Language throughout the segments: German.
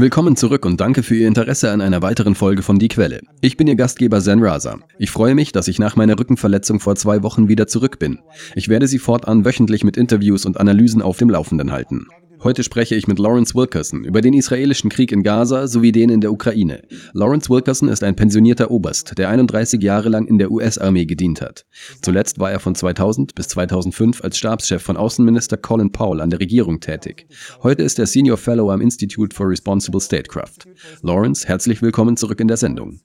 Willkommen zurück und danke für Ihr Interesse an einer weiteren Folge von Die Quelle. Ich bin Ihr Gastgeber Zen Raza. Ich freue mich, dass ich nach meiner Rückenverletzung vor zwei Wochen wieder zurück bin. Ich werde Sie fortan wöchentlich mit Interviews und Analysen auf dem Laufenden halten. Heute spreche ich mit Lawrence Wilkerson über den israelischen Krieg in Gaza sowie den in der Ukraine. Lawrence Wilkerson ist ein pensionierter Oberst, der 31 Jahre lang in der US-Armee gedient hat. Zuletzt war er von 2000 bis 2005 als Stabschef von Außenminister Colin Powell an der Regierung tätig. Heute ist er Senior Fellow am Institute for Responsible Statecraft. Lawrence, herzlich willkommen zurück in der Sendung.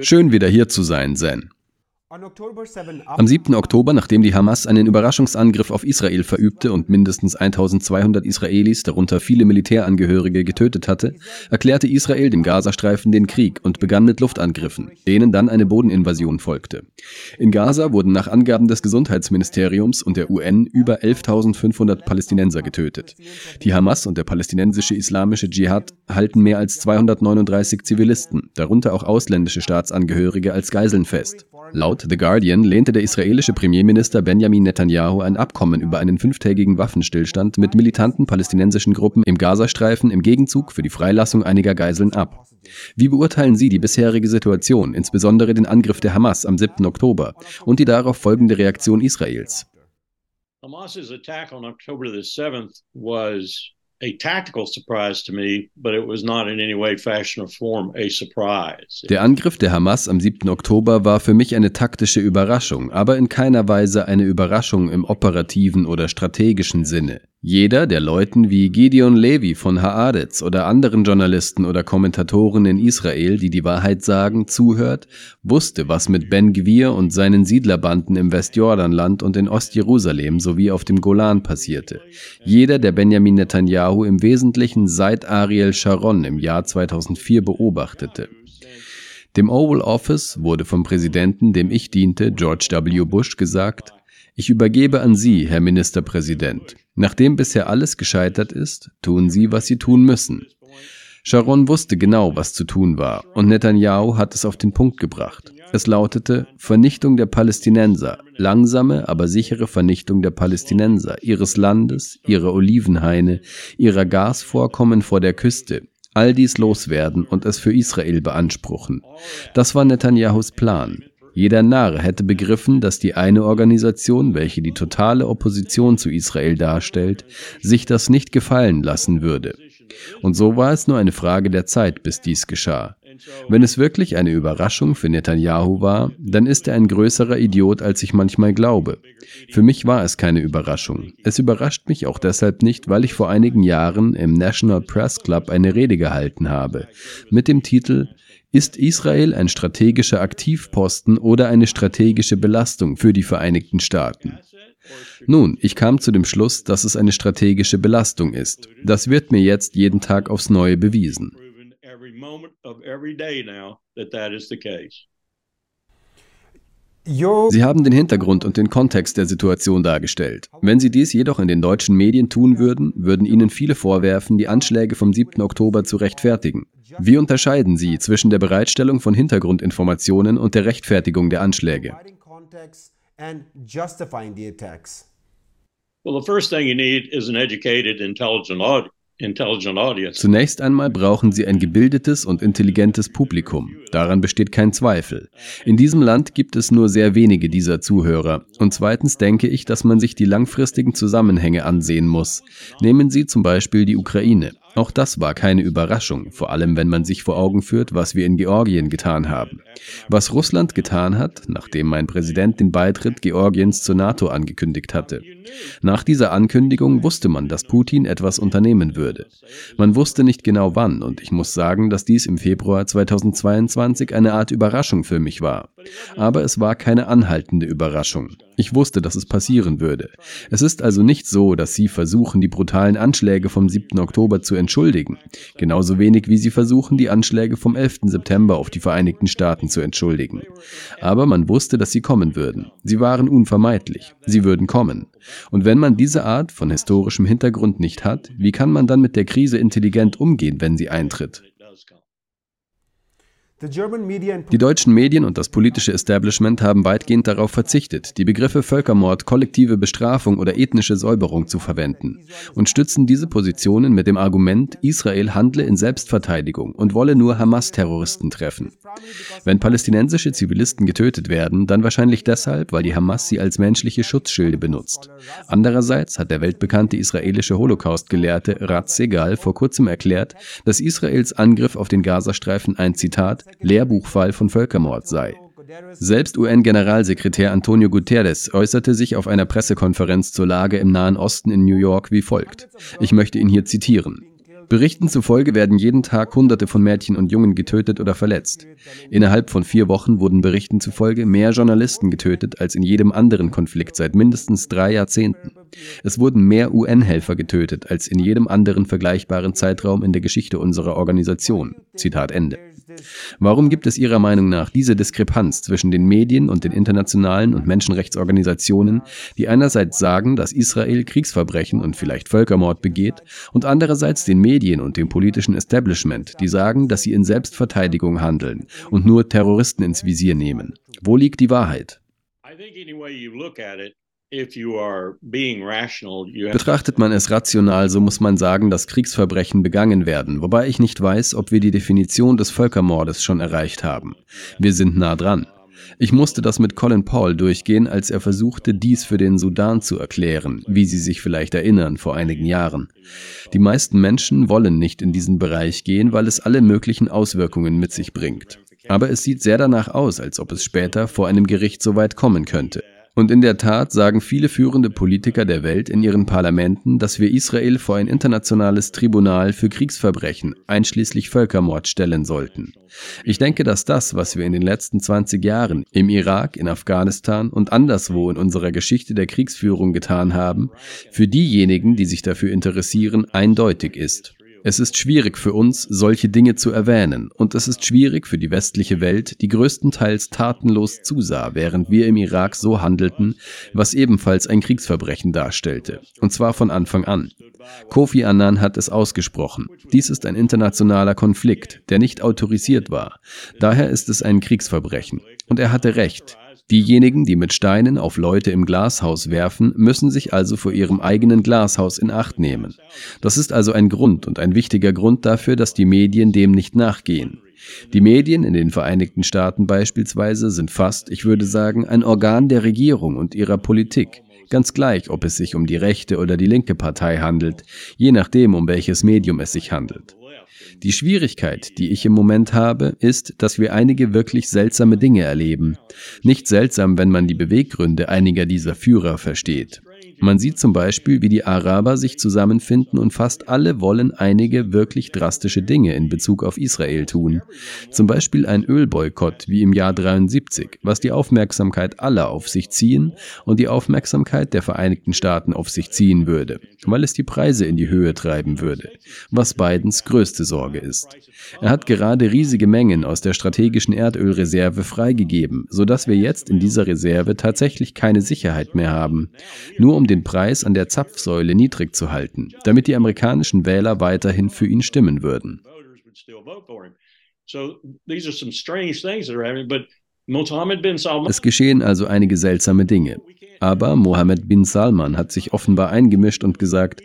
Schön wieder hier zu sein, Zen. Am 7. Oktober, nachdem die Hamas einen Überraschungsangriff auf Israel verübte und mindestens 1200 Israelis, darunter viele Militärangehörige, getötet hatte, erklärte Israel dem Gazastreifen den Krieg und begann mit Luftangriffen, denen dann eine Bodeninvasion folgte. In Gaza wurden nach Angaben des Gesundheitsministeriums und der UN über 11.500 Palästinenser getötet. Die Hamas und der palästinensische islamische Dschihad halten mehr als 239 Zivilisten, darunter auch ausländische Staatsangehörige, als Geiseln fest. Laut The Guardian lehnte der israelische Premierminister Benjamin Netanyahu ein Abkommen über einen fünftägigen Waffenstillstand mit militanten palästinensischen Gruppen im Gazastreifen im Gegenzug für die Freilassung einiger Geiseln ab. Wie beurteilen Sie die bisherige Situation, insbesondere den Angriff der Hamas am 7. Oktober und die darauf folgende Reaktion Israels? Hamas's attack on October the 7th was a tactical surprise to me, but it was not in any way, fashion, or form a surprise. Der Angriff der Hamas am 7. Oktober war für mich eine taktische Überraschung, aber in keiner Weise eine Überraschung im operativen oder strategischen Sinne. Jeder, der Leuten wie Gideon Levy von Haaretz oder anderen Journalisten oder Kommentatoren in Israel, die die Wahrheit sagen, zuhört, wusste, was mit Ben Gwir und seinen Siedlerbanden im Westjordanland und in Ostjerusalem sowie auf dem Golan passierte. Jeder, der Benjamin Netanyahu im Wesentlichen seit Ariel Sharon im Jahr 2004 beobachtete. Dem Oval Office wurde vom Präsidenten, dem ich diente, George W. Bush, gesagt, ich übergebe an Sie, Herr Ministerpräsident. Nachdem bisher alles gescheitert ist, tun Sie, was Sie tun müssen. Sharon wusste genau, was zu tun war, und Netanyahu hat es auf den Punkt gebracht. Es lautete Vernichtung der Palästinenser, langsame, aber sichere Vernichtung der Palästinenser, ihres Landes, ihrer Olivenhaine, ihrer Gasvorkommen vor der Küste, all dies loswerden und es für Israel beanspruchen. Das war Netanyahus Plan. Jeder Narr hätte begriffen, dass die eine Organisation, welche die totale Opposition zu Israel darstellt, sich das nicht gefallen lassen würde. Und so war es nur eine Frage der Zeit, bis dies geschah. Wenn es wirklich eine Überraschung für Netanyahu war, dann ist er ein größerer Idiot, als ich manchmal glaube. Für mich war es keine Überraschung. Es überrascht mich auch deshalb nicht, weil ich vor einigen Jahren im National Press Club eine Rede gehalten habe, mit dem Titel ist Israel ein strategischer Aktivposten oder eine strategische Belastung für die Vereinigten Staaten? Nun, ich kam zu dem Schluss, dass es eine strategische Belastung ist. Das wird mir jetzt jeden Tag aufs Neue bewiesen. Sie haben den Hintergrund und den Kontext der Situation dargestellt. Wenn Sie dies jedoch in den deutschen Medien tun würden, würden Ihnen viele vorwerfen, die Anschläge vom 7. Oktober zu rechtfertigen. Wie unterscheiden Sie zwischen der Bereitstellung von Hintergrundinformationen und der Rechtfertigung der Anschläge? Well, the first thing you need is an educated, intelligent audience. Zunächst einmal brauchen sie ein gebildetes und intelligentes Publikum. Daran besteht kein Zweifel. In diesem Land gibt es nur sehr wenige dieser Zuhörer. Und zweitens denke ich, dass man sich die langfristigen Zusammenhänge ansehen muss. Nehmen Sie zum Beispiel die Ukraine. Auch das war keine Überraschung, vor allem wenn man sich vor Augen führt, was wir in Georgien getan haben. Was Russland getan hat, nachdem mein Präsident den Beitritt Georgiens zur NATO angekündigt hatte. Nach dieser Ankündigung wusste man, dass Putin etwas unternehmen würde. Man wusste nicht genau wann und ich muss sagen, dass dies im Februar 2022 eine Art Überraschung für mich war. Aber es war keine anhaltende Überraschung. Ich wusste, dass es passieren würde. Es ist also nicht so, dass Sie versuchen, die brutalen Anschläge vom 7. Oktober zu entschuldigen. Genauso wenig wie Sie versuchen, die Anschläge vom 11. September auf die Vereinigten Staaten zu entschuldigen. Aber man wusste, dass sie kommen würden. Sie waren unvermeidlich. Sie würden kommen. Und wenn man diese Art von historischem Hintergrund nicht hat, wie kann man dann mit der Krise intelligent umgehen, wenn sie eintritt? Die deutschen Medien und das politische Establishment haben weitgehend darauf verzichtet, die Begriffe Völkermord, kollektive Bestrafung oder ethnische Säuberung zu verwenden und stützen diese Positionen mit dem Argument, Israel handle in Selbstverteidigung und wolle nur Hamas-Terroristen treffen. Wenn palästinensische Zivilisten getötet werden, dann wahrscheinlich deshalb, weil die Hamas sie als menschliche Schutzschilde benutzt. Andererseits hat der weltbekannte israelische Holocaust-Gelehrte Rat Segal vor kurzem erklärt, dass Israels Angriff auf den Gazastreifen ein Zitat Lehrbuchfall von Völkermord sei. Selbst UN-Generalsekretär Antonio Guterres äußerte sich auf einer Pressekonferenz zur Lage im Nahen Osten in New York wie folgt. Ich möchte ihn hier zitieren. Berichten zufolge werden jeden Tag Hunderte von Mädchen und Jungen getötet oder verletzt. Innerhalb von vier Wochen wurden Berichten zufolge mehr Journalisten getötet als in jedem anderen Konflikt seit mindestens drei Jahrzehnten. Es wurden mehr UN-Helfer getötet als in jedem anderen vergleichbaren Zeitraum in der Geschichte unserer Organisation. Zitat Ende. Warum gibt es Ihrer Meinung nach diese Diskrepanz zwischen den Medien und den internationalen und Menschenrechtsorganisationen, die einerseits sagen, dass Israel Kriegsverbrechen und vielleicht Völkermord begeht, und andererseits den Medien und dem politischen Establishment, die sagen, dass sie in Selbstverteidigung handeln und nur Terroristen ins Visier nehmen? Wo liegt die Wahrheit? Betrachtet man es rational, so muss man sagen, dass Kriegsverbrechen begangen werden, wobei ich nicht weiß, ob wir die Definition des Völkermordes schon erreicht haben. Wir sind nah dran. Ich musste das mit Colin Paul durchgehen, als er versuchte, dies für den Sudan zu erklären, wie Sie sich vielleicht erinnern, vor einigen Jahren. Die meisten Menschen wollen nicht in diesen Bereich gehen, weil es alle möglichen Auswirkungen mit sich bringt. Aber es sieht sehr danach aus, als ob es später vor einem Gericht so weit kommen könnte. Und in der Tat sagen viele führende Politiker der Welt in ihren Parlamenten, dass wir Israel vor ein internationales Tribunal für Kriegsverbrechen, einschließlich Völkermord, stellen sollten. Ich denke, dass das, was wir in den letzten 20 Jahren im Irak, in Afghanistan und anderswo in unserer Geschichte der Kriegsführung getan haben, für diejenigen, die sich dafür interessieren, eindeutig ist. Es ist schwierig für uns, solche Dinge zu erwähnen, und es ist schwierig für die westliche Welt, die größtenteils tatenlos zusah, während wir im Irak so handelten, was ebenfalls ein Kriegsverbrechen darstellte, und zwar von Anfang an. Kofi Annan hat es ausgesprochen. Dies ist ein internationaler Konflikt, der nicht autorisiert war. Daher ist es ein Kriegsverbrechen. Und er hatte recht. Diejenigen, die mit Steinen auf Leute im Glashaus werfen, müssen sich also vor ihrem eigenen Glashaus in Acht nehmen. Das ist also ein Grund und ein wichtiger Grund dafür, dass die Medien dem nicht nachgehen. Die Medien in den Vereinigten Staaten beispielsweise sind fast, ich würde sagen, ein Organ der Regierung und ihrer Politik. Ganz gleich, ob es sich um die rechte oder die linke Partei handelt, je nachdem, um welches Medium es sich handelt. Die Schwierigkeit, die ich im Moment habe, ist, dass wir einige wirklich seltsame Dinge erleben. Nicht seltsam, wenn man die Beweggründe einiger dieser Führer versteht. Man sieht zum Beispiel, wie die Araber sich zusammenfinden und fast alle wollen einige wirklich drastische Dinge in Bezug auf Israel tun. Zum Beispiel ein Ölboykott wie im Jahr 73, was die Aufmerksamkeit aller auf sich ziehen und die Aufmerksamkeit der Vereinigten Staaten auf sich ziehen würde, weil es die Preise in die Höhe treiben würde, was Bidens größte Sorge ist. Er hat gerade riesige Mengen aus der strategischen Erdölreserve freigegeben, sodass wir jetzt in dieser Reserve tatsächlich keine Sicherheit mehr haben. Nur um um den Preis an der Zapfsäule niedrig zu halten, damit die amerikanischen Wähler weiterhin für ihn stimmen würden. Es geschehen also einige seltsame Dinge. Aber Mohammed bin Salman hat sich offenbar eingemischt und gesagt,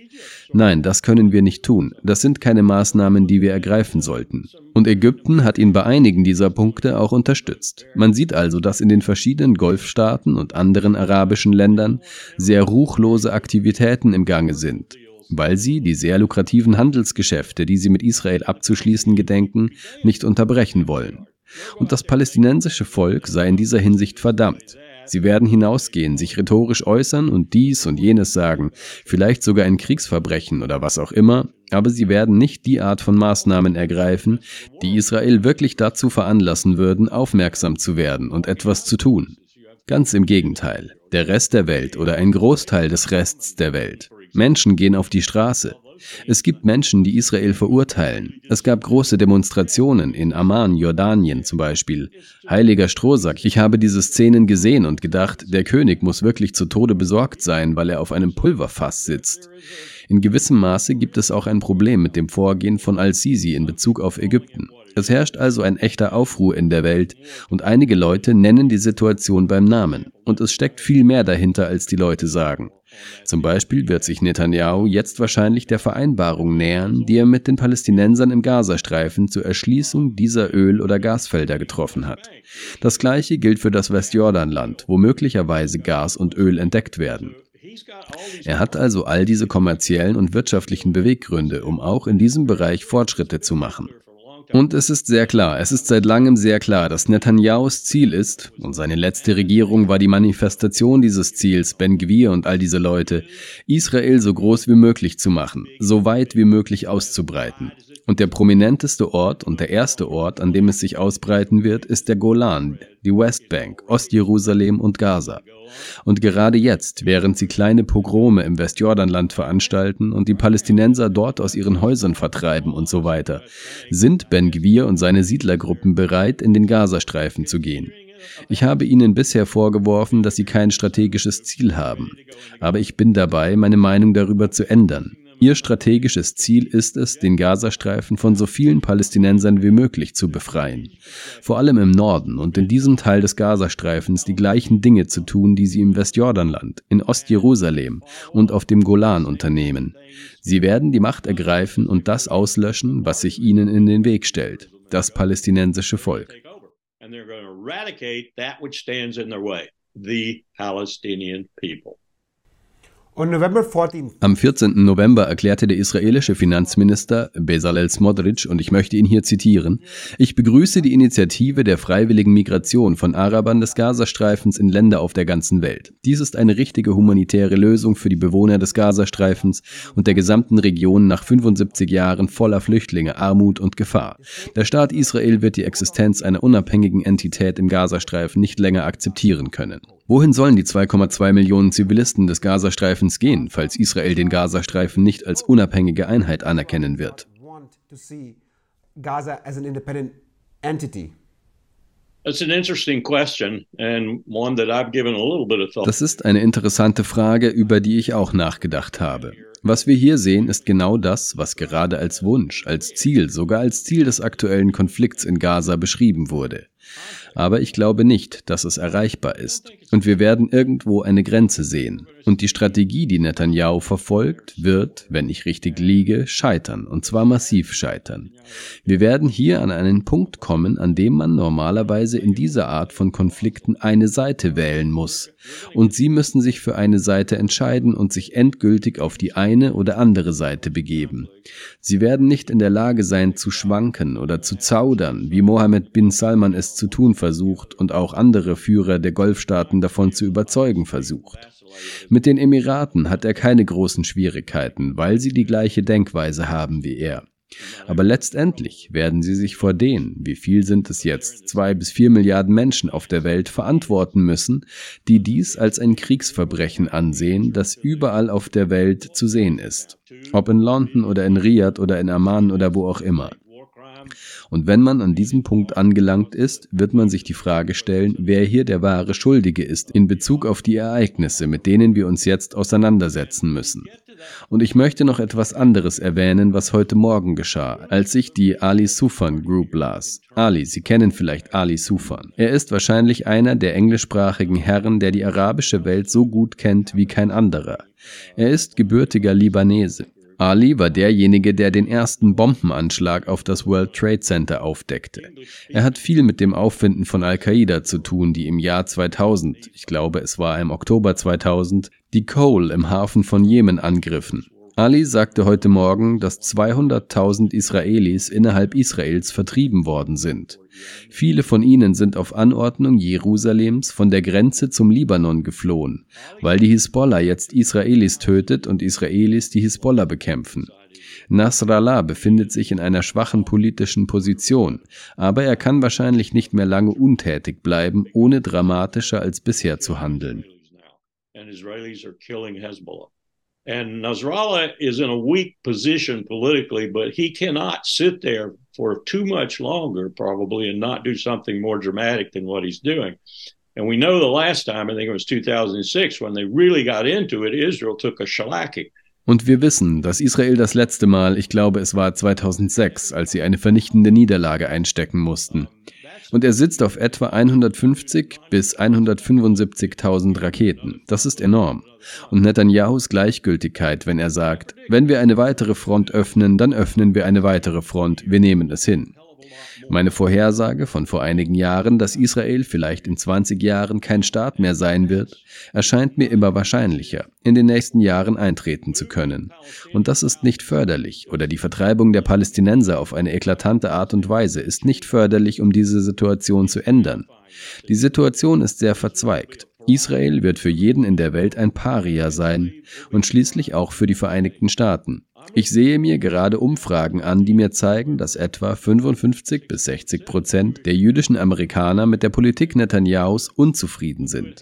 nein, das können wir nicht tun. Das sind keine Maßnahmen, die wir ergreifen sollten. Und Ägypten hat ihn bei einigen dieser Punkte auch unterstützt. Man sieht also, dass in den verschiedenen Golfstaaten und anderen arabischen Ländern sehr ruchlose Aktivitäten im Gange sind weil sie die sehr lukrativen Handelsgeschäfte, die sie mit Israel abzuschließen gedenken, nicht unterbrechen wollen. Und das palästinensische Volk sei in dieser Hinsicht verdammt. Sie werden hinausgehen, sich rhetorisch äußern und dies und jenes sagen, vielleicht sogar ein Kriegsverbrechen oder was auch immer, aber sie werden nicht die Art von Maßnahmen ergreifen, die Israel wirklich dazu veranlassen würden, aufmerksam zu werden und etwas zu tun. Ganz im Gegenteil, der Rest der Welt oder ein Großteil des Rests der Welt. Menschen gehen auf die Straße, es gibt Menschen, die Israel verurteilen. Es gab große Demonstrationen in Amman, Jordanien zum Beispiel. Heiliger Strohsack, ich habe diese Szenen gesehen und gedacht, der König muss wirklich zu Tode besorgt sein, weil er auf einem Pulverfass sitzt. In gewissem Maße gibt es auch ein Problem mit dem Vorgehen von Al-Sisi in Bezug auf Ägypten. Es herrscht also ein echter Aufruhr in der Welt und einige Leute nennen die Situation beim Namen. Und es steckt viel mehr dahinter, als die Leute sagen. Zum Beispiel wird sich Netanyahu jetzt wahrscheinlich der Vereinbarung nähern, die er mit den Palästinensern im Gazastreifen zur Erschließung dieser Öl- oder Gasfelder getroffen hat. Das gleiche gilt für das Westjordanland, wo möglicherweise Gas und Öl entdeckt werden. Er hat also all diese kommerziellen und wirtschaftlichen Beweggründe, um auch in diesem Bereich Fortschritte zu machen. Und es ist sehr klar, es ist seit langem sehr klar, dass Netanyahus Ziel ist, und seine letzte Regierung war die Manifestation dieses Ziels, Ben Gwir und all diese Leute, Israel so groß wie möglich zu machen, so weit wie möglich auszubreiten. Und der prominenteste Ort und der erste Ort, an dem es sich ausbreiten wird, ist der Golan, die Westbank, Ostjerusalem und Gaza. Und gerade jetzt, während sie kleine Pogrome im Westjordanland veranstalten und die Palästinenser dort aus ihren Häusern vertreiben und so weiter, sind Ben Gwir und seine Siedlergruppen bereit, in den Gazastreifen zu gehen. Ich habe ihnen bisher vorgeworfen, dass sie kein strategisches Ziel haben. Aber ich bin dabei, meine Meinung darüber zu ändern. Ihr strategisches Ziel ist es, den Gazastreifen von so vielen Palästinensern wie möglich zu befreien. Vor allem im Norden und in diesem Teil des Gazastreifens die gleichen Dinge zu tun, die sie im Westjordanland, in Ostjerusalem und auf dem Golan unternehmen. Sie werden die Macht ergreifen und das auslöschen, was sich ihnen in den Weg stellt, das palästinensische Volk. The Palestinian people. Am 14. November erklärte der israelische Finanzminister Bezalel Smotrich, und ich möchte ihn hier zitieren, ich begrüße die Initiative der freiwilligen Migration von Arabern des Gazastreifens in Länder auf der ganzen Welt. Dies ist eine richtige humanitäre Lösung für die Bewohner des Gazastreifens und der gesamten Region nach 75 Jahren voller Flüchtlinge, Armut und Gefahr. Der Staat Israel wird die Existenz einer unabhängigen Entität im Gazastreifen nicht länger akzeptieren können. Wohin sollen die 2,2 Millionen Zivilisten des Gazastreifens gehen, falls Israel den Gazastreifen nicht als unabhängige Einheit anerkennen wird? Das ist eine interessante Frage, über die ich auch nachgedacht habe. Was wir hier sehen, ist genau das, was gerade als Wunsch, als Ziel, sogar als Ziel des aktuellen Konflikts in Gaza beschrieben wurde. Aber ich glaube nicht, dass es erreichbar ist. Und wir werden irgendwo eine Grenze sehen. Und die Strategie, die Netanyahu verfolgt, wird, wenn ich richtig liege, scheitern. Und zwar massiv scheitern. Wir werden hier an einen Punkt kommen, an dem man normalerweise in dieser Art von Konflikten eine Seite wählen muss. Und sie müssen sich für eine Seite entscheiden und sich endgültig auf die eine oder andere Seite begeben. Sie werden nicht in der Lage sein zu schwanken oder zu zaudern, wie Mohammed bin Salman es zu tun versucht und auch andere Führer der Golfstaaten davon zu überzeugen versucht. Mit den Emiraten hat er keine großen Schwierigkeiten, weil sie die gleiche Denkweise haben wie er. Aber letztendlich werden sie sich vor den, wie viel sind es jetzt, zwei bis vier Milliarden Menschen auf der Welt verantworten müssen, die dies als ein Kriegsverbrechen ansehen, das überall auf der Welt zu sehen ist. Ob in London oder in Riyadh oder in Amman oder wo auch immer. Und wenn man an diesem Punkt angelangt ist, wird man sich die Frage stellen, wer hier der wahre Schuldige ist in Bezug auf die Ereignisse, mit denen wir uns jetzt auseinandersetzen müssen. Und ich möchte noch etwas anderes erwähnen, was heute Morgen geschah, als ich die Ali Sufan Group las. Ali, Sie kennen vielleicht Ali Sufan. Er ist wahrscheinlich einer der englischsprachigen Herren, der die arabische Welt so gut kennt wie kein anderer. Er ist gebürtiger Libanese. Ali war derjenige, der den ersten Bombenanschlag auf das World Trade Center aufdeckte. Er hat viel mit dem Auffinden von Al-Qaida zu tun, die im Jahr 2000, ich glaube es war im Oktober 2000, die Cole im Hafen von Jemen angriffen. Ali sagte heute Morgen, dass 200.000 Israelis innerhalb Israels vertrieben worden sind. Viele von ihnen sind auf Anordnung Jerusalems von der Grenze zum Libanon geflohen, weil die Hisbollah jetzt Israelis tötet und Israelis die Hisbollah bekämpfen. Nasrallah befindet sich in einer schwachen politischen Position, aber er kann wahrscheinlich nicht mehr lange untätig bleiben, ohne dramatischer als bisher zu handeln. And Nasrallah is in a weak position politically, but he cannot sit there for too much longer, probably, and not do something more dramatic than what he's doing. And we know the last time, I think it was 2006, when they really got into it, Israel took a shellacking. Und wir wissen, dass Israel das letzte Mal, ich glaube es war 2006, als sie eine vernichtende Niederlage einstecken mussten. Und er sitzt auf etwa 150 bis 175.000 Raketen. Das ist enorm. Und Netanyahus Gleichgültigkeit, wenn er sagt, wenn wir eine weitere Front öffnen, dann öffnen wir eine weitere Front, wir nehmen es hin. Meine Vorhersage von vor einigen Jahren, dass Israel vielleicht in 20 Jahren kein Staat mehr sein wird, erscheint mir immer wahrscheinlicher, in den nächsten Jahren eintreten zu können. Und das ist nicht förderlich, oder die Vertreibung der Palästinenser auf eine eklatante Art und Weise ist nicht förderlich, um diese Situation zu ändern. Die Situation ist sehr verzweigt. Israel wird für jeden in der Welt ein Paria sein und schließlich auch für die Vereinigten Staaten. Ich sehe mir gerade Umfragen an, die mir zeigen, dass etwa 55 bis 60 Prozent der jüdischen Amerikaner mit der Politik Netanyahus unzufrieden sind.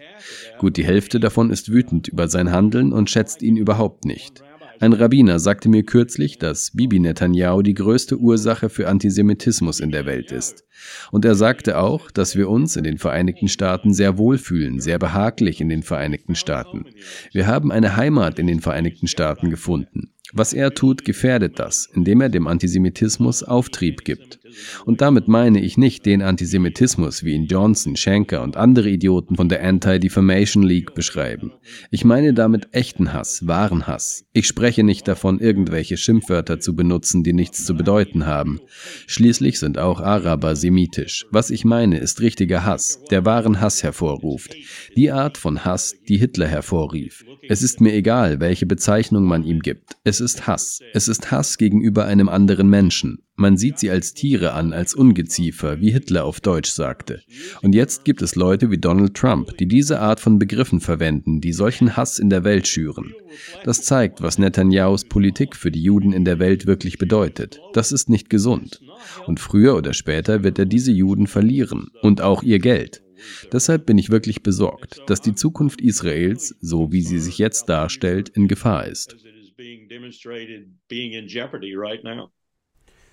Gut die Hälfte davon ist wütend über sein Handeln und schätzt ihn überhaupt nicht. Ein Rabbiner sagte mir kürzlich, dass Bibi Netanyahu die größte Ursache für Antisemitismus in der Welt ist. Und er sagte auch, dass wir uns in den Vereinigten Staaten sehr wohlfühlen, sehr behaglich in den Vereinigten Staaten. Wir haben eine Heimat in den Vereinigten Staaten gefunden. Was er tut, gefährdet das, indem er dem Antisemitismus Auftrieb gibt. Und damit meine ich nicht den Antisemitismus, wie ihn Johnson, Schenker und andere Idioten von der Anti-Defamation League beschreiben. Ich meine damit echten Hass, wahren Hass. Ich spreche nicht davon, irgendwelche Schimpfwörter zu benutzen, die nichts zu bedeuten haben. Schließlich sind auch Araber semitisch. Was ich meine, ist richtiger Hass, der wahren Hass hervorruft. Die Art von Hass, die Hitler hervorrief. Es ist mir egal, welche Bezeichnung man ihm gibt. Es ist Hass. Es ist Hass gegenüber einem anderen Menschen. Man sieht sie als Tiere an, als Ungeziefer, wie Hitler auf Deutsch sagte. Und jetzt gibt es Leute wie Donald Trump, die diese Art von Begriffen verwenden, die solchen Hass in der Welt schüren. Das zeigt, was Netanyahus Politik für die Juden in der Welt wirklich bedeutet. Das ist nicht gesund. Und früher oder später wird er diese Juden verlieren und auch ihr Geld. Deshalb bin ich wirklich besorgt, dass die Zukunft Israels, so wie sie sich jetzt darstellt, in Gefahr ist.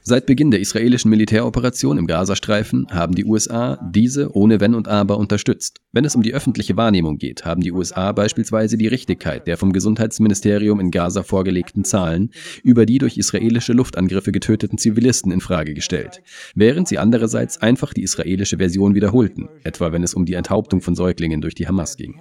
Seit Beginn der israelischen Militäroperation im Gazastreifen haben die USA diese ohne Wenn und Aber unterstützt. Wenn es um die öffentliche Wahrnehmung geht, haben die USA beispielsweise die Richtigkeit der vom Gesundheitsministerium in Gaza vorgelegten Zahlen über die durch israelische Luftangriffe getöteten Zivilisten in Frage gestellt, während sie andererseits einfach die israelische Version wiederholten, etwa wenn es um die Enthauptung von Säuglingen durch die Hamas ging.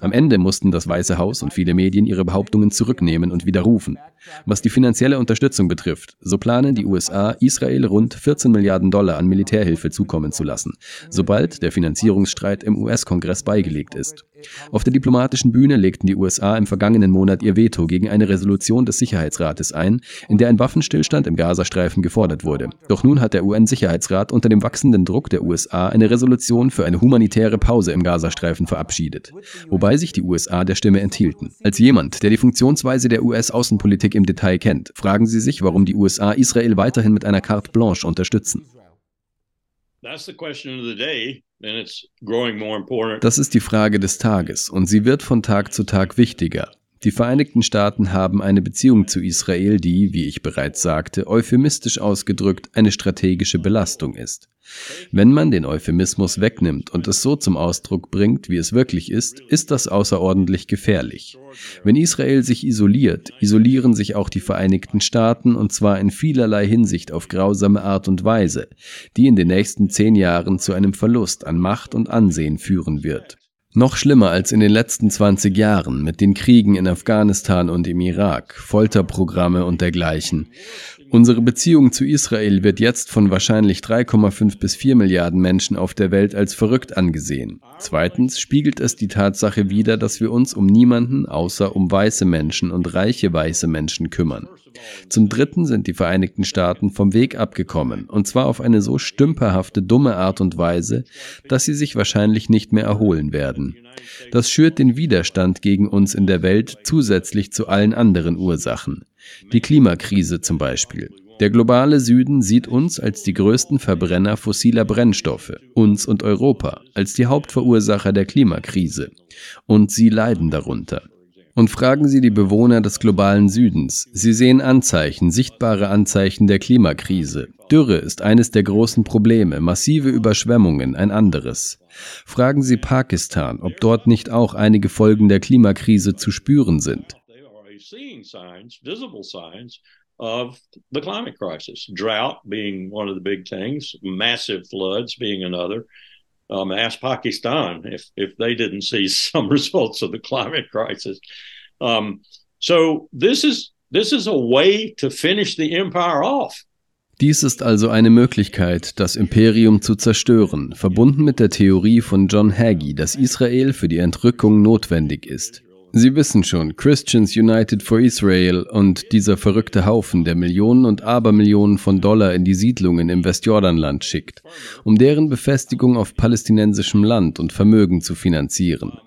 Am Ende mussten das Weiße Haus und viele Medien ihre Behauptungen zurücknehmen und widerrufen. Was die finanzielle Unterstützung betrifft, so planen die USA, Israel rund 14 Milliarden Dollar an Militärhilfe zukommen zu lassen, sobald der Finanzierungsstreit im US-Kongress beigelegt ist. Auf der diplomatischen Bühne legten die USA im vergangenen Monat ihr Veto gegen eine Resolution des Sicherheitsrates ein, in der ein Waffenstillstand im Gazastreifen gefordert wurde. Doch nun hat der UN-Sicherheitsrat unter dem wachsenden Druck der USA eine Resolution für eine humanitäre Pause im Gazastreifen verabschiedet, wobei sich die USA der Stimme enthielten. Als jemand, der die Funktionsweise der US-Außenpolitik im Detail kennt, fragen Sie sich, warum die USA Israel weiterhin mit einer Carte Blanche unterstützen. Das ist die Frage des Tages und sie wird von Tag zu Tag wichtiger. Die Vereinigten Staaten haben eine Beziehung zu Israel, die, wie ich bereits sagte, euphemistisch ausgedrückt eine strategische Belastung ist. Wenn man den Euphemismus wegnimmt und es so zum Ausdruck bringt, wie es wirklich ist, ist das außerordentlich gefährlich. Wenn Israel sich isoliert, isolieren sich auch die Vereinigten Staaten und zwar in vielerlei Hinsicht auf grausame Art und Weise, die in den nächsten zehn Jahren zu einem Verlust an Macht und Ansehen führen wird. Noch schlimmer als in den letzten 20 Jahren mit den Kriegen in Afghanistan und im Irak, Folterprogramme und dergleichen. Unsere Beziehung zu Israel wird jetzt von wahrscheinlich 3,5 bis 4 Milliarden Menschen auf der Welt als verrückt angesehen. Zweitens spiegelt es die Tatsache wider, dass wir uns um niemanden außer um weiße Menschen und reiche weiße Menschen kümmern. Zum Dritten sind die Vereinigten Staaten vom Weg abgekommen, und zwar auf eine so stümperhafte, dumme Art und Weise, dass sie sich wahrscheinlich nicht mehr erholen werden. Das schürt den Widerstand gegen uns in der Welt zusätzlich zu allen anderen Ursachen. Die Klimakrise zum Beispiel. Der globale Süden sieht uns als die größten Verbrenner fossiler Brennstoffe, uns und Europa, als die Hauptverursacher der Klimakrise. Und sie leiden darunter. Und fragen Sie die Bewohner des globalen Südens. Sie sehen Anzeichen, sichtbare Anzeichen der Klimakrise. Dürre ist eines der großen Probleme, massive Überschwemmungen ein anderes. Fragen Sie Pakistan, ob dort nicht auch einige Folgen der Klimakrise zu spüren sind. Seeing signs, visible signs of the climate crisis. Drought being one of the big things, massive floods being another. Um, ask Pakistan if if they didn't see some results of the climate crisis. Um, so this is this is a way to finish the empire off. Dies ist also eine Möglichkeit, das Imperium zu zerstören, verbunden mit der Theorie von John Hagee, dass Israel für die Entrückung notwendig ist. Sie wissen schon, Christians United for Israel und dieser verrückte Haufen, der Millionen und Abermillionen von Dollar in die Siedlungen im Westjordanland schickt, um deren Befestigung auf palästinensischem Land und Vermögen zu finanzieren.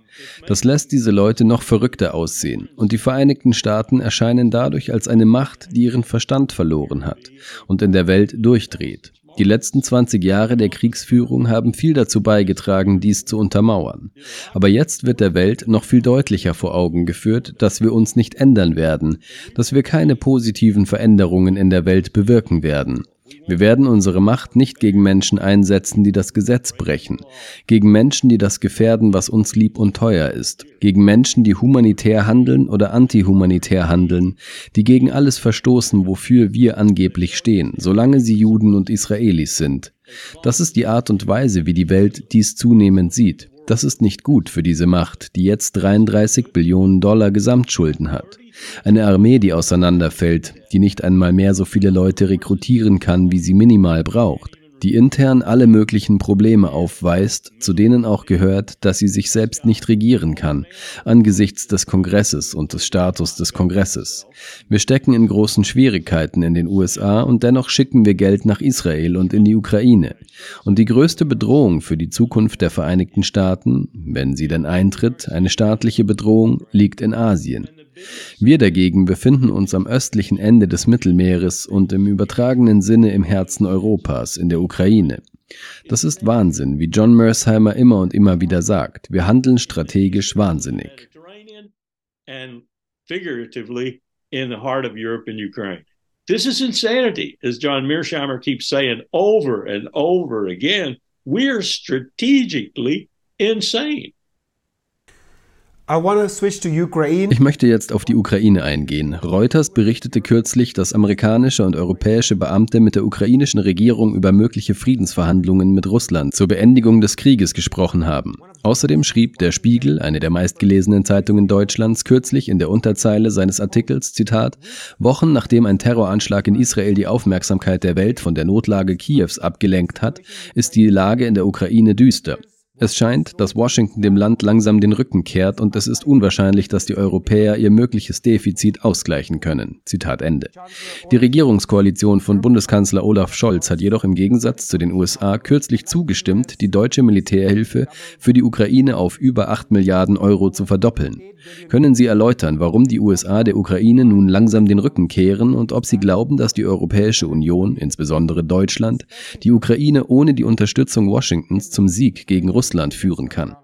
Das lässt diese Leute noch verrückter aussehen, und die Vereinigten Staaten erscheinen dadurch als eine Macht, die ihren Verstand verloren hat und in der Welt durchdreht. Die letzten 20 Jahre der Kriegsführung haben viel dazu beigetragen, dies zu untermauern. Aber jetzt wird der Welt noch viel deutlicher vor Augen geführt, dass wir uns nicht ändern werden, dass wir keine positiven Veränderungen in der Welt bewirken werden. Wir werden unsere Macht nicht gegen Menschen einsetzen, die das Gesetz brechen, gegen Menschen, die das gefährden, was uns lieb und teuer ist, gegen Menschen, die humanitär handeln oder antihumanitär handeln, die gegen alles verstoßen, wofür wir angeblich stehen, solange sie Juden und Israelis sind. Das ist die Art und Weise, wie die Welt dies zunehmend sieht. Das ist nicht gut für diese Macht, die jetzt 33 Billionen Dollar Gesamtschulden hat. Eine Armee, die auseinanderfällt, die nicht einmal mehr so viele Leute rekrutieren kann, wie sie minimal braucht die intern alle möglichen Probleme aufweist, zu denen auch gehört, dass sie sich selbst nicht regieren kann, angesichts des Kongresses und des Status des Kongresses. Wir stecken in großen Schwierigkeiten in den USA und dennoch schicken wir Geld nach Israel und in die Ukraine. Und die größte Bedrohung für die Zukunft der Vereinigten Staaten, wenn sie denn eintritt, eine staatliche Bedrohung, liegt in Asien. Wir dagegen befinden uns am östlichen Ende des Mittelmeeres und im übertragenen Sinne im Herzen Europas, in der Ukraine. Das ist Wahnsinn, wie John Mersheimer immer und immer wieder sagt. Wir handeln strategisch wahnsinnig. This is insanity, as John Mearsheimer keeps saying over and over again. We're strategically insane. Ich möchte jetzt auf die Ukraine eingehen. Reuters berichtete kürzlich, dass amerikanische und europäische Beamte mit der ukrainischen Regierung über mögliche Friedensverhandlungen mit Russland zur Beendigung des Krieges gesprochen haben. Außerdem schrieb der Spiegel, eine der meistgelesenen Zeitungen Deutschlands, kürzlich in der Unterzeile seines Artikels, Zitat, Wochen nachdem ein Terroranschlag in Israel die Aufmerksamkeit der Welt von der Notlage Kiews abgelenkt hat, ist die Lage in der Ukraine düster. Es scheint, dass Washington dem Land langsam den Rücken kehrt und es ist unwahrscheinlich, dass die Europäer ihr mögliches Defizit ausgleichen können. Zitat Ende. Die Regierungskoalition von Bundeskanzler Olaf Scholz hat jedoch im Gegensatz zu den USA kürzlich zugestimmt, die deutsche Militärhilfe für die Ukraine auf über 8 Milliarden Euro zu verdoppeln. Können Sie erläutern, warum die USA der Ukraine nun langsam den Rücken kehren und ob Sie glauben, dass die Europäische Union, insbesondere Deutschland, die Ukraine ohne die Unterstützung Washingtons zum Sieg gegen Russland führen kann?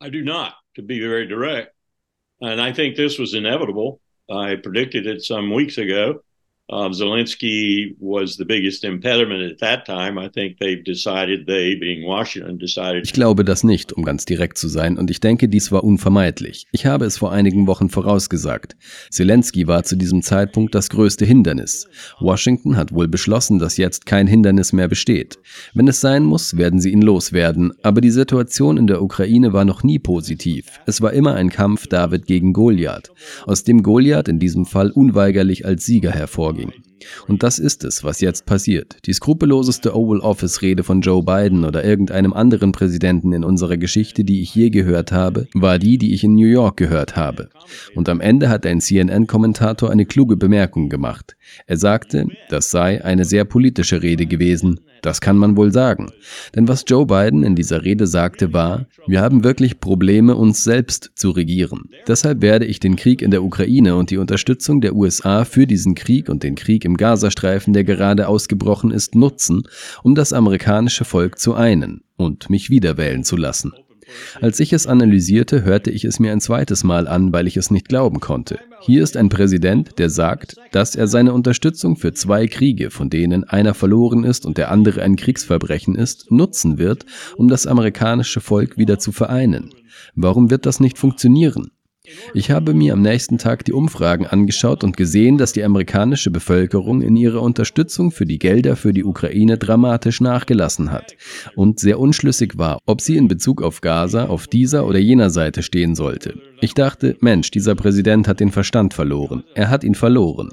I do not, to be very direct. And I think this was inevitable. I predicted it some weeks ago. Uh, Zelensky was the biggest impediment at that time. I think they've decided, they being Washington, decided. Ich glaube das nicht, um ganz direkt zu sein, und ich denke, dies war unvermeidlich. Ich habe es vor einigen Wochen vorausgesagt. Zelensky war zu diesem Zeitpunkt das größte Hindernis. Washington hat wohl beschlossen, dass jetzt kein Hindernis mehr besteht. Wenn es sein muss, werden sie ihn loswerden. Aber die Situation in der Ukraine war noch nie positiv. Es war immer ein Kampf David gegen Goliath, aus dem Goliath in diesem Fall unweigerlich als Sieger hervorgeht upbringing Und das ist es, was jetzt passiert. Die skrupelloseste Oval Office Rede von Joe Biden oder irgendeinem anderen Präsidenten in unserer Geschichte, die ich je gehört habe, war die, die ich in New York gehört habe. Und am Ende hat ein CNN-Kommentator eine kluge Bemerkung gemacht. Er sagte, das sei eine sehr politische Rede gewesen. Das kann man wohl sagen. Denn was Joe Biden in dieser Rede sagte, war, wir haben wirklich Probleme, uns selbst zu regieren. Deshalb werde ich den Krieg in der Ukraine und die Unterstützung der USA für diesen Krieg und den Krieg im Gazastreifen, der gerade ausgebrochen ist, nutzen, um das amerikanische Volk zu einen und mich wiederwählen zu lassen. Als ich es analysierte, hörte ich es mir ein zweites Mal an, weil ich es nicht glauben konnte. Hier ist ein Präsident, der sagt, dass er seine Unterstützung für zwei Kriege, von denen einer verloren ist und der andere ein Kriegsverbrechen ist, nutzen wird, um das amerikanische Volk wieder zu vereinen. Warum wird das nicht funktionieren? Ich habe mir am nächsten Tag die Umfragen angeschaut und gesehen, dass die amerikanische Bevölkerung in ihrer Unterstützung für die Gelder für die Ukraine dramatisch nachgelassen hat und sehr unschlüssig war, ob sie in Bezug auf Gaza auf dieser oder jener Seite stehen sollte. Ich dachte, Mensch, dieser Präsident hat den Verstand verloren. Er hat ihn verloren.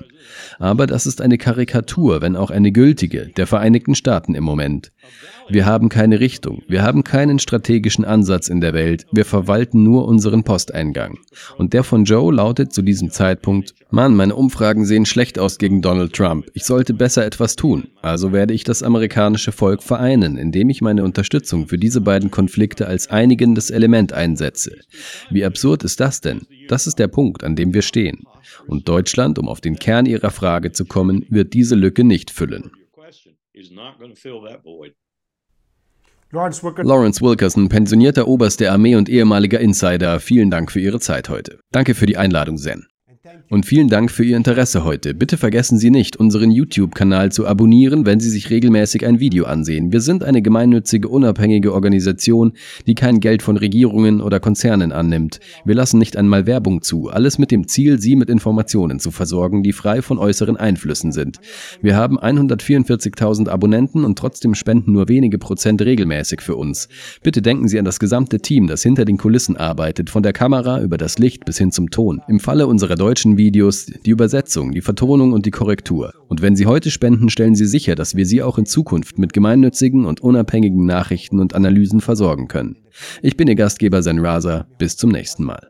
Aber das ist eine Karikatur, wenn auch eine gültige, der Vereinigten Staaten im Moment. Wir haben keine Richtung, wir haben keinen strategischen Ansatz in der Welt, wir verwalten nur unseren Posteingang. Und der von Joe lautet zu diesem Zeitpunkt, Mann, meine Umfragen sehen schlecht aus gegen Donald Trump, ich sollte besser etwas tun. Also werde ich das amerikanische Volk vereinen, indem ich meine Unterstützung für diese beiden Konflikte als einigendes Element einsetze. Wie absurd ist das denn? Das ist der Punkt, an dem wir stehen. Und Deutschland, um auf den Kern Ihrer Frage zu kommen, wird diese Lücke nicht füllen. Lawrence Wilkerson, pensionierter Oberst der Armee und ehemaliger Insider, vielen Dank für Ihre Zeit heute. Danke für die Einladung, Zen. Und vielen Dank für Ihr Interesse heute. Bitte vergessen Sie nicht, unseren YouTube-Kanal zu abonnieren, wenn Sie sich regelmäßig ein Video ansehen. Wir sind eine gemeinnützige, unabhängige Organisation, die kein Geld von Regierungen oder Konzernen annimmt. Wir lassen nicht einmal Werbung zu, alles mit dem Ziel, Sie mit Informationen zu versorgen, die frei von äußeren Einflüssen sind. Wir haben 144.000 Abonnenten und trotzdem spenden nur wenige Prozent regelmäßig für uns. Bitte denken Sie an das gesamte Team, das hinter den Kulissen arbeitet, von der Kamera über das Licht bis hin zum Ton. Im Falle unserer deutschen Videos, die Übersetzung, die Vertonung und die Korrektur. Und wenn Sie heute spenden, stellen Sie sicher, dass wir Sie auch in Zukunft mit gemeinnützigen und unabhängigen Nachrichten und Analysen versorgen können. Ich bin Ihr Gastgeber Zen Raza. Bis zum nächsten Mal.